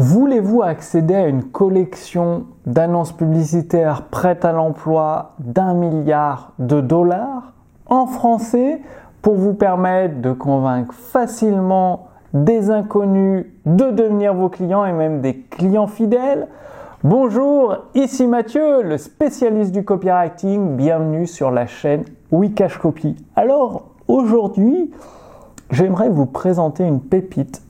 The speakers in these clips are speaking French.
Voulez-vous accéder à une collection d'annonces publicitaires prêtes à l'emploi d'un milliard de dollars en français pour vous permettre de convaincre facilement des inconnus de devenir vos clients et même des clients fidèles? Bonjour, ici Mathieu, le spécialiste du copywriting. Bienvenue sur la chaîne Wikash Copy. Alors aujourd'hui, j'aimerais vous présenter une pépite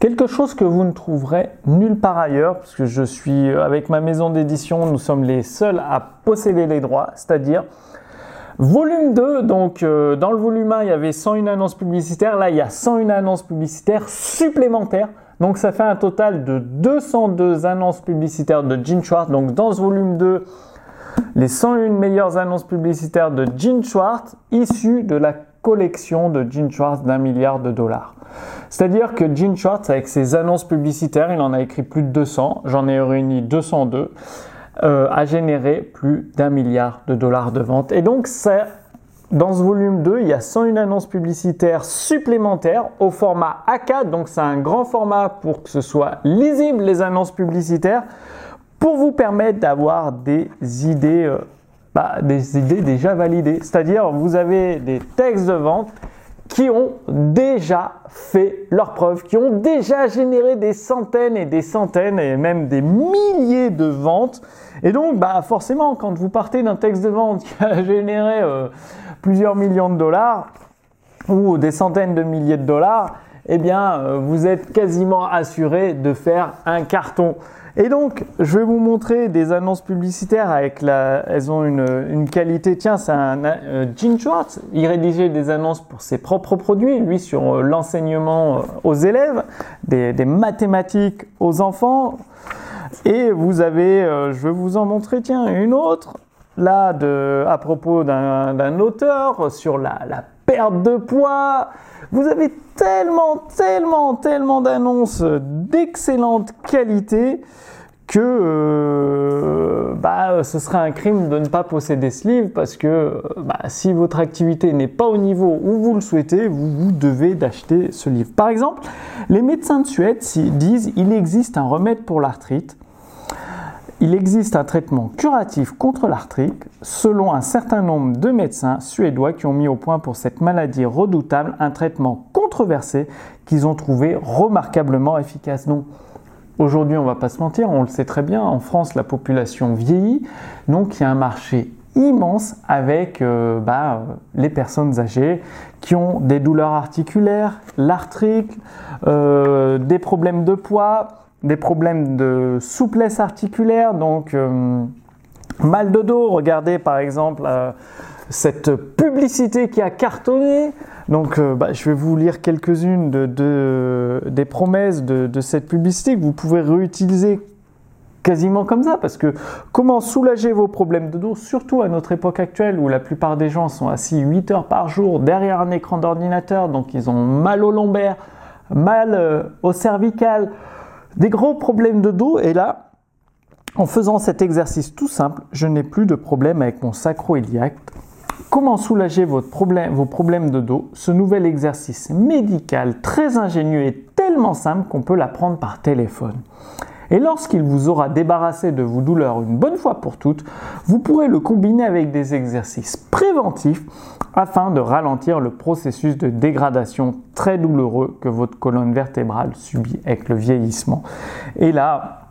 Quelque chose que vous ne trouverez nulle part ailleurs, puisque je suis euh, avec ma maison d'édition, nous sommes les seuls à posséder les droits, c'est-à-dire volume 2, donc euh, dans le volume 1 il y avait 101 annonces publicitaires, là il y a 101 annonces publicitaires supplémentaires. Donc ça fait un total de 202 annonces publicitaires de Gene Schwartz. Donc dans ce volume 2, les 101 meilleures annonces publicitaires de Gene Schwartz issues de la collection de Gene Schwartz d'un milliard de dollars. C'est-à-dire que Gene Schwartz, avec ses annonces publicitaires, il en a écrit plus de 200, j'en ai réuni 202, euh, a généré plus d'un milliard de dollars de ventes. Et donc, dans ce volume 2, il y a 101 annonces publicitaires supplémentaires au format A4, donc c'est un grand format pour que ce soit lisible les annonces publicitaires, pour vous permettre d'avoir des idées, euh, des idées déjà validées. C'est-à-dire, vous avez des textes de vente qui ont déjà fait leurs preuves, qui ont déjà généré des centaines et des centaines et même des milliers de ventes. Et donc, bah, forcément, quand vous partez d'un texte de vente qui a généré euh, plusieurs millions de dollars ou des centaines de milliers de dollars, eh bien, euh, vous êtes quasiment assuré de faire un carton. Et donc, je vais vous montrer des annonces publicitaires avec la, elles ont une, qualité. Tiens, c'est un euh, Gene Schwartz. Il rédigeait des annonces pour ses propres produits, lui sur euh, l'enseignement euh, aux élèves, des, mathématiques aux enfants. Et vous avez, je vais vous en montrer, tiens, une autre là de, à propos d'un auteur sur la, la perte de poids. Vous avez tellement, tellement, tellement d'annonces d'excellente qualité que euh, bah, ce serait un crime de ne pas posséder ce livre parce que euh, bah, si votre activité n'est pas au niveau où vous le souhaitez, vous, vous devez d'acheter ce livre. Par exemple, les médecins de Suède disent il existe un remède pour l'arthrite. Il existe un traitement curatif contre l'arthrite selon un certain nombre de médecins suédois qui ont mis au point pour cette maladie redoutable un traitement controversé qu'ils ont trouvé remarquablement efficace. Donc, Aujourd'hui, on va pas se mentir, on le sait très bien, en France, la population vieillit, donc il y a un marché immense avec euh, bah, les personnes âgées qui ont des douleurs articulaires, l'arthrite, euh, des problèmes de poids, des problèmes de souplesse articulaire, donc euh, mal de dos. Regardez par exemple cette publicité qui a cartonné. Donc, euh, bah, je vais vous lire quelques-unes de, des promesses de, cette publicité que vous pouvez réutiliser quasiment comme ça, parce que comment soulager vos problèmes de dos, surtout à notre époque actuelle où la plupart des gens sont assis 8 heures par jour derrière un écran d'ordinateur, donc ils ont mal au lombaire, mal euh, au cervical, des gros problèmes de dos, et là, en faisant cet exercice tout simple, je n'ai plus de problème avec mon sacro-iliaque Comment soulager vos problèmes de dos? Ce nouvel exercice médical très ingénieux et tellement simple qu'on peut l'apprendre par téléphone. Et lorsqu'il vous aura débarrassé de vos douleurs une bonne fois pour toutes, vous pourrez le combiner avec des exercices préventifs afin de ralentir le processus de dégradation très douloureux que votre colonne vertébrale subit avec le vieillissement. Et là,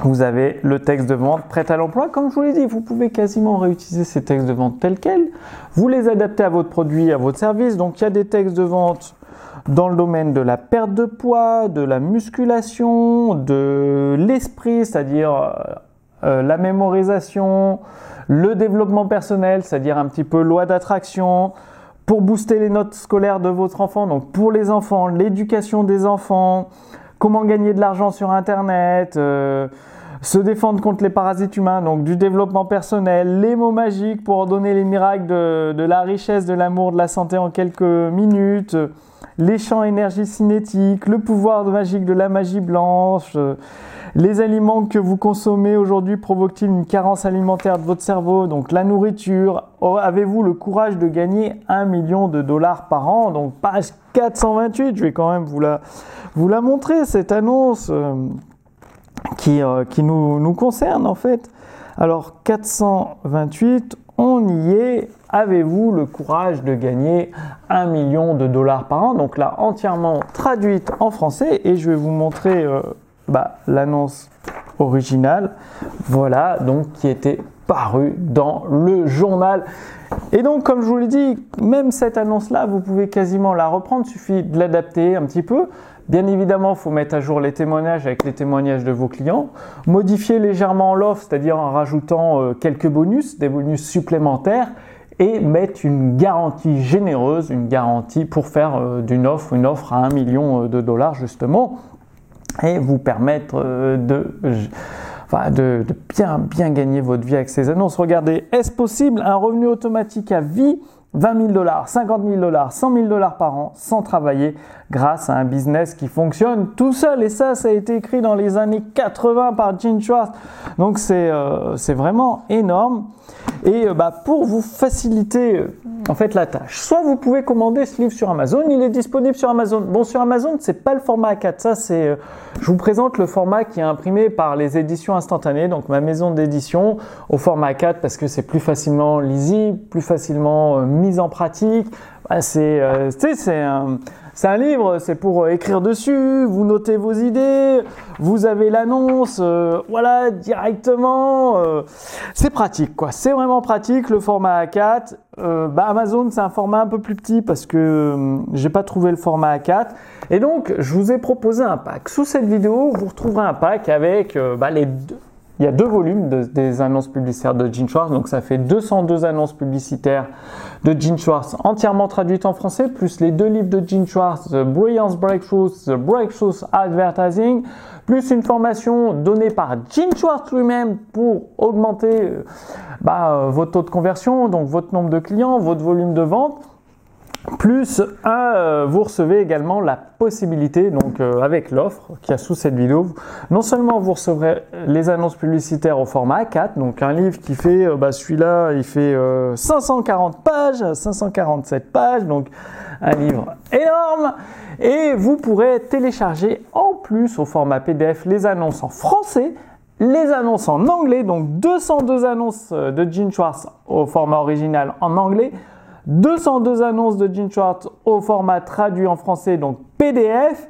vous avez le texte de vente prêt à l'emploi. Comme je vous l'ai dit, vous pouvez quasiment réutiliser ces textes de vente tels quels. Vous les adaptez à votre produit, à votre service. Donc il y a des textes de vente dans le domaine de la perte de poids, de la musculation, de l'esprit, c'est-à-dire euh, euh, la mémorisation, le développement personnel, c'est-à-dire un petit peu loi d'attraction, pour booster les notes scolaires de votre enfant, donc pour les enfants, l'éducation des enfants, comment gagner de l'argent sur Internet, euh, se défendre contre les parasites humains, donc du développement personnel, les mots magiques pour donner les miracles de, la richesse, de l'amour, de la santé en quelques minutes, les champs énergie cinétique, le pouvoir magique de la magie blanche, Les aliments que vous consommez aujourd'hui provoquent-ils une carence alimentaire de votre cerveau Donc la nourriture, oh, avez-vous le courage de gagner 1 million de dollars par an Donc page 428, je vais quand même vous la, vous la montrer, cette annonce euh, qui, euh, nous, concerne en fait. Alors 428, on y est. Avez-vous le courage de gagner 1 million de dollars par an? Donc là, entièrement traduite en français et je vais vous montrer euh, bah, l'annonce originale. Voilà, donc qui était parue dans le journal. Et donc, comme je vous l'ai dit, même cette annonce-là, vous pouvez quasiment la reprendre, il suffit de l'adapter un petit peu. Bien évidemment, il faut mettre à jour les témoignages avec les témoignages de vos clients, modifier légèrement l'offre, c'est-à-dire en rajoutant euh, quelques bonus, des bonus supplémentaires, et mettre une garantie généreuse, une garantie pour faire euh, d'une offre une offre à 1 million euh, de dollars justement, et vous permettre de, de, de bien, bien gagner votre vie avec ces annonces. Regardez, est-ce possible un revenu automatique à vie? 20 000 dollars, 50 000 dollars, 100 000 dollars par an sans travailler grâce à un business qui fonctionne tout seul. Et ça, ça a été écrit dans les années 80 par Gene Schwartz. Donc c'est euh, vraiment énorme. Et euh, bah, pour vous faciliter en fait la tâche, soit vous pouvez commander ce livre sur Amazon, il est disponible sur Amazon. Bon, sur Amazon, c'est pas le format A4, ça c'est. Euh, je vous présente le format qui est imprimé par les éditions instantanées, donc ma maison d'édition, au format A4 parce que c'est plus facilement lisible, plus facilement mis en pratique. Bah, c'est, c'est un c'est un livre, c'est pour euh, écrire dessus, vous notez vos idées, vous avez l'annonce, euh, voilà, directement. Euh, c'est pratique, quoi. C'est vraiment pratique. Le format A4, bah, Amazon, c'est un format un peu plus petit parce que j'ai pas trouvé le format A4. Et donc, je vous ai proposé un pack. Sous cette vidéo, vous retrouverez un pack avec bah, les deux il y a deux volumes des annonces publicitaires de Gene Schwartz, donc ça fait 202 annonces publicitaires de Gene Schwartz entièrement traduites en français, plus les deux livres de Gene Schwartz, The Brilliance Breakthroughs, The Breakthroughs Advertising, plus une formation donnée par Gene Schwartz lui-même pour augmenter euh, bah, euh, votre taux de conversion, donc votre nombre de clients, votre volume de vente. Plus euh, vous recevez également la possibilité, donc euh, avec l'offre qui a sous cette vidéo, non seulement vous recevrez les annonces publicitaires au format A4, donc un livre qui fait, euh, bah, celui-là, il fait 540 pages, 547 pages, donc un livre énorme, et vous pourrez télécharger en plus au format PDF les annonces en français, les annonces en anglais, donc 202 annonces de Gene Schwartz au format original en anglais, 202 annonces de Gene au format traduit en français, donc PDF.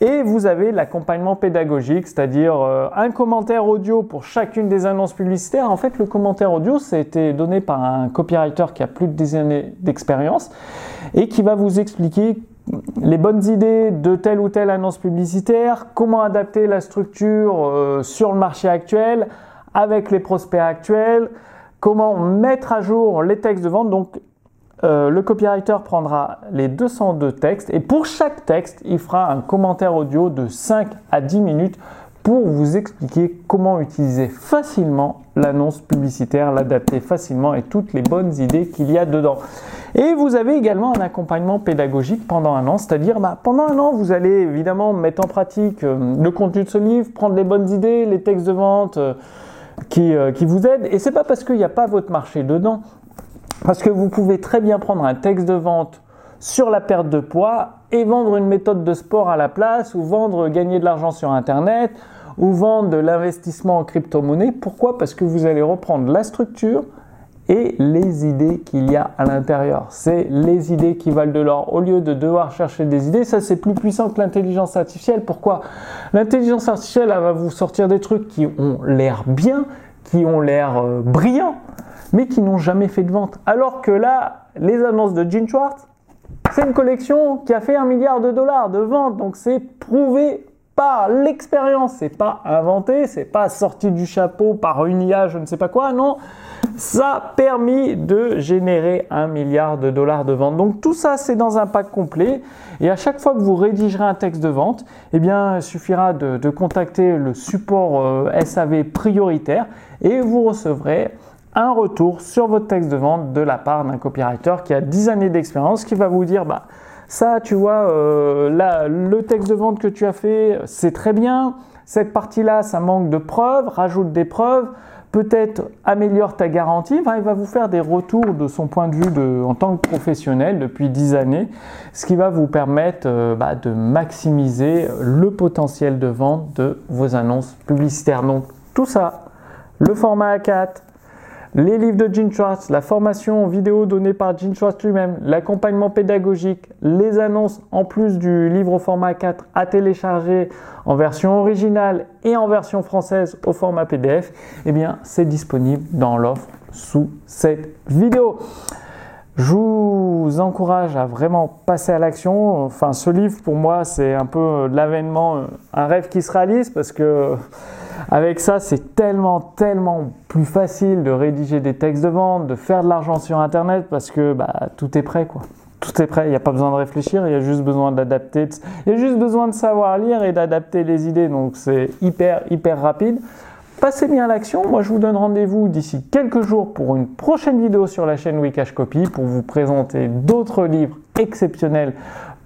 Et vous avez l'accompagnement pédagogique, c'est-à-dire euh, un commentaire audio pour chacune des annonces publicitaires. En fait, le commentaire audio, ça a été donné par un copywriter qui a plus de 10 années d'expérience et qui va vous expliquer les bonnes idées de telle ou telle annonce publicitaire, comment adapter la structure euh, sur le marché actuel, avec les prospects actuels, comment mettre à jour les textes de vente. Donc, euh, le copywriter prendra les 202 textes et pour chaque texte, il fera un commentaire audio de 5 à 10 minutes pour vous expliquer comment utiliser facilement l'annonce publicitaire, l'adapter facilement et toutes les bonnes idées qu'il y a dedans. Et vous avez également un accompagnement pédagogique pendant un an, c'est-à-dire bah, pendant un an, vous allez évidemment mettre en pratique euh, le contenu de ce livre, prendre les bonnes idées, les textes de vente euh, qui, qui, vous aident. Et c'est pas parce qu'il n'y a pas votre marché dedans parce que vous pouvez très bien prendre un texte de vente sur la perte de poids et vendre une méthode de sport à la place ou vendre gagner de l'argent sur Internet ou vendre de l'investissement en crypto-monnaie. Pourquoi? Parce que vous allez reprendre la structure et les idées qu'il y a à l'intérieur. C'est les idées qui valent de l'or. Au lieu de devoir chercher des idées, ça c'est plus puissant que l'intelligence artificielle. Pourquoi? L'intelligence artificielle, elle va vous sortir des trucs qui ont l'air bien, qui ont l'air euh, brillants, mais qui n'ont jamais fait de vente. Alors que là, les annonces de Gene Schwartz, c'est une collection qui a fait un milliard de dollars de ventes, donc c'est prouvé par l'expérience, c'est pas inventé, c'est pas sorti du chapeau par une IA, je ne sais pas quoi, non, ça a permis de générer un milliard de dollars de ventes. Donc tout ça, c'est dans un pack complet. Et à chaque fois que vous rédigerez un texte de vente, eh bien, il suffira de, contacter le support euh, SAV prioritaire et vous recevrez un retour sur votre texte de vente de la part d'un copywriter qui a 10 années d'expérience qui va vous dire bah ça tu vois euh, là le texte de vente que tu as fait c'est très bien cette partie-là, ça manque de preuves, rajoute des preuves, peut-être améliore ta garantie, il va vous faire des retours de son point de vue en tant que professionnel depuis 10 années, ce qui va vous permettre euh, bah, de maximiser le potentiel de vente de vos annonces publicitaires. Donc tout ça, le format A4, les livres de Gene Schwartz, la formation vidéo donnée par Gene Schwartz lui-même, l'accompagnement pédagogique, les annonces en plus du livre au format 4 à télécharger en version originale et en version française au format PDF, eh bien c'est disponible dans l'offre sous cette vidéo. Je vous encourage à vraiment passer à l'action. Enfin, ce livre, pour moi, c'est un peu l'avènement, un rêve qui se réalise parce que avec ça, c'est tellement, tellement plus facile de rédiger des textes de vente, de faire de l'argent sur Internet parce que bah, tout est prêt, quoi. Tout est prêt, il n'y a pas besoin de réfléchir, il y a juste besoin d'adapter, il y a juste besoin de savoir lire et d'adapter les idées, donc c'est hyper, hyper rapide. Passez bien l'action, moi je vous donne rendez-vous d'ici quelques jours pour une prochaine vidéo sur la chaîne Wikash Copy pour vous présenter d'autres livres exceptionnels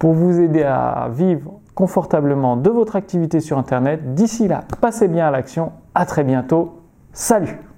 pour vous aider à vivre confortablement de votre activité sur Internet. D'ici là, passez bien à l'action. À très bientôt. Salut